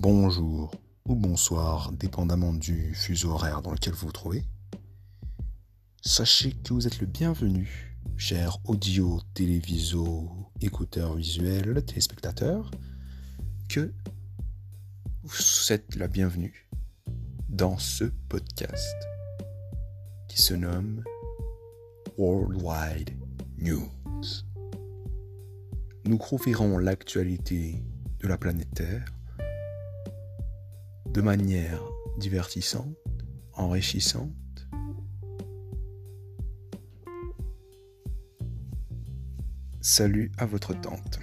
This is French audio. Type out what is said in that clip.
bonjour ou bonsoir, dépendamment du fuseau horaire dans lequel vous vous trouvez. Sachez que vous êtes le bienvenu, chers audio, téléviso, écouteurs visuels, téléspectateurs, que vous êtes la bienvenue dans ce podcast qui se nomme Worldwide News. Nous couvrirons l'actualité de la planète Terre de manière divertissante, enrichissante. Salut à votre tante.